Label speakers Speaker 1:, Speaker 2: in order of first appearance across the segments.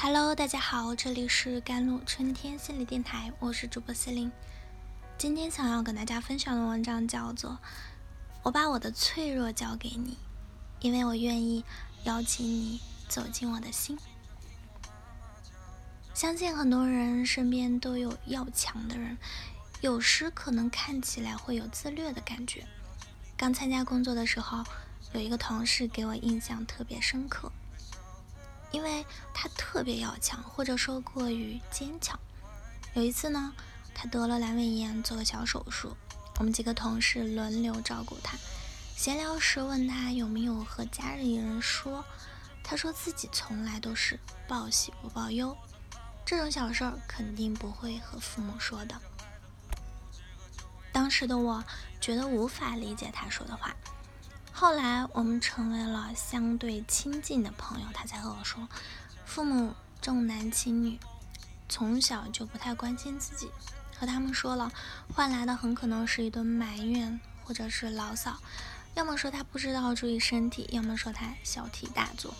Speaker 1: Hello，大家好，这里是甘露春天心理电台，我是主播思玲。今天想要跟大家分享的文章叫做《我把我的脆弱交给你》，因为我愿意邀请你走进我的心。相信很多人身边都有要强的人，有时可能看起来会有自虐的感觉。刚参加工作的时候，有一个同事给我印象特别深刻。因为他特别要强，或者说过于坚强。有一次呢，他得了阑尾炎，做个小手术，我们几个同事轮流照顾他。闲聊时问他有没有和家里人说，他说自己从来都是报喜不报忧，这种小事儿肯定不会和父母说的。当时的我觉得无法理解他说的话。后来我们成为了相对亲近的朋友，他才和我说，父母重男轻女，从小就不太关心自己，和他们说了，换来的很可能是一顿埋怨或者是牢骚，要么说他不知道注意身体，要么说他小题大做，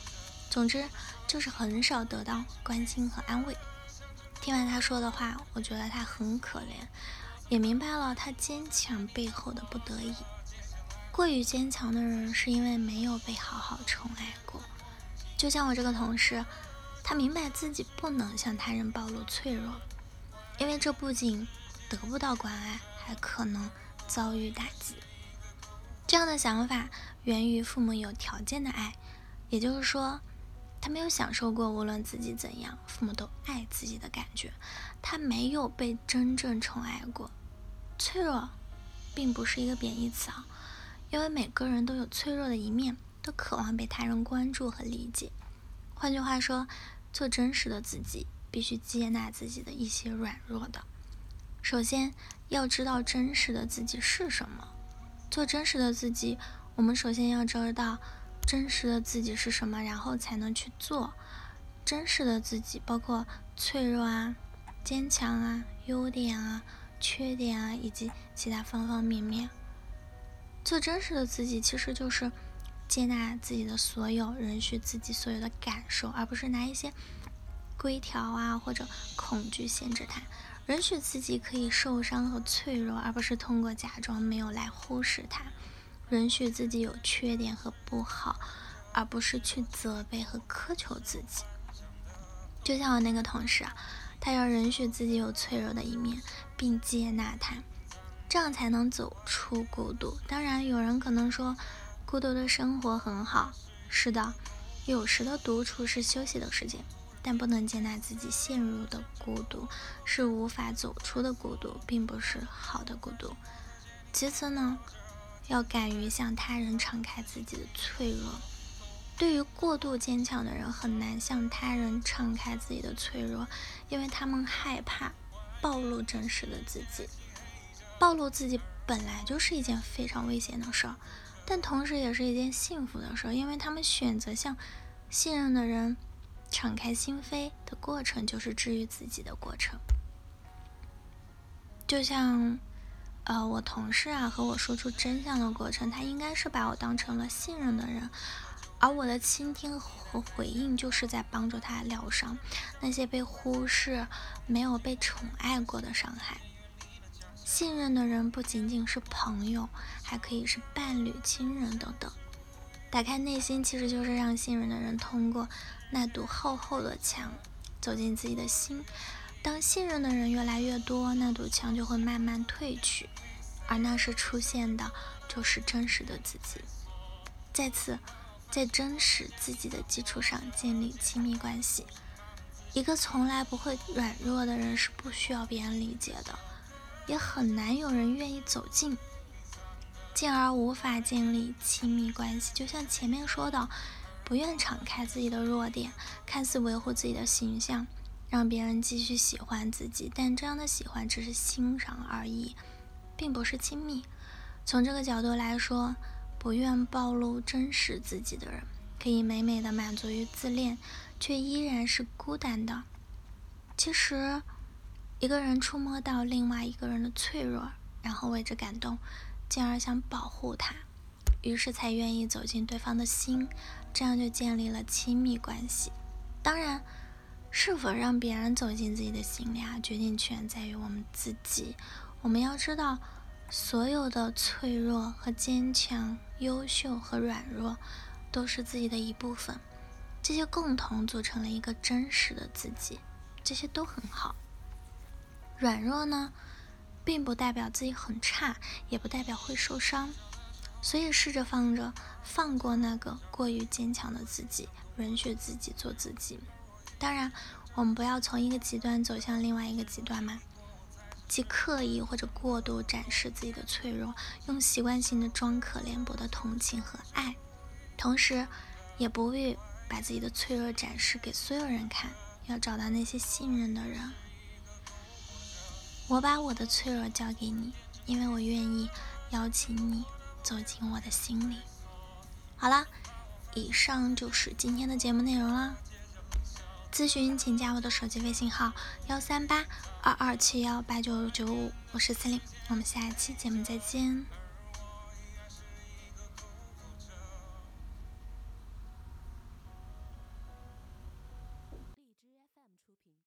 Speaker 1: 总之就是很少得到关心和安慰。听完他说的话，我觉得他很可怜，也明白了他坚强背后的不得已。过于坚强的人，是因为没有被好好宠爱过。就像我这个同事，他明白自己不能向他人暴露脆弱，因为这不仅得不到关爱，还可能遭遇打击。这样的想法源于父母有条件的爱，也就是说，他没有享受过无论自己怎样，父母都爱自己的感觉。他没有被真正宠爱过。脆弱，并不是一个贬义词啊。因为每个人都有脆弱的一面，都渴望被他人关注和理解。换句话说，做真实的自己，必须接纳自己的一些软弱的。首先要知道真实的自己是什么。做真实的自己，我们首先要知道真实的自己是什么，然后才能去做真实的自己，包括脆弱啊、坚强啊、优点啊、缺点啊，以及其他方方面面。做真实的自己，其实就是接纳自己的所有，允许自己所有的感受，而不是拿一些规条啊或者恐惧限制它。允许自己可以受伤和脆弱，而不是通过假装没有来忽视它。允许自己有缺点和不好，而不是去责备和苛求自己。就像我那个同事啊，他要允许自己有脆弱的一面，并接纳它。这样才能走出孤独。当然，有人可能说，孤独的生活很好。是的，有时的独处是休息的时间，但不能接纳自己陷入的孤独，是无法走出的孤独，并不是好的孤独。其次呢，要敢于向他人敞开自己的脆弱。对于过度坚强的人，很难向他人敞开自己的脆弱，因为他们害怕暴露真实的自己。暴露自己本来就是一件非常危险的事儿，但同时也是一件幸福的事儿，因为他们选择向信任的人敞开心扉的过程，就是治愈自己的过程。就像，呃，我同事啊和我说出真相的过程，他应该是把我当成了信任的人，而我的倾听和回应就是在帮助他疗伤那些被忽视、没有被宠爱过的伤害。信任的人不仅仅是朋友，还可以是伴侣、亲人等等。打开内心，其实就是让信任的人通过那堵厚厚的墙走进自己的心。当信任的人越来越多，那堵墙就会慢慢退去，而那时出现的就是真实的自己。再次，在真实自己的基础上建立亲密关系。一个从来不会软弱的人是不需要别人理解的。也很难有人愿意走近，进而无法建立亲密关系。就像前面说的，不愿敞开自己的弱点，看似维护自己的形象，让别人继续喜欢自己，但这样的喜欢只是欣赏而已，并不是亲密。从这个角度来说，不愿暴露真实自己的人，可以美美的满足于自恋，却依然是孤单的。其实。一个人触摸到另外一个人的脆弱，然后为之感动，进而想保护他，于是才愿意走进对方的心，这样就建立了亲密关系。当然，是否让别人走进自己的心里啊？决定权在于我们自己。我们要知道，所有的脆弱和坚强、优秀和软弱，都是自己的一部分。这些共同组成了一个真实的自己，这些都很好。软弱呢，并不代表自己很差，也不代表会受伤。所以试着放着，放过那个过于坚强的自己，允许自己做自己。当然，我们不要从一个极端走向另外一个极端嘛，即刻意或者过度展示自己的脆弱，用习惯性的装可怜博得同情和爱，同时也不必把自己的脆弱展示给所有人看。要找到那些信任的人。我把我的脆弱交给你，因为我愿意邀请你。走进我的心里。好了，以上就是今天的节目内容了。咨询请加我的手机微信号：幺三八二二七幺八九九五，我是司令，我们下一期节目再见。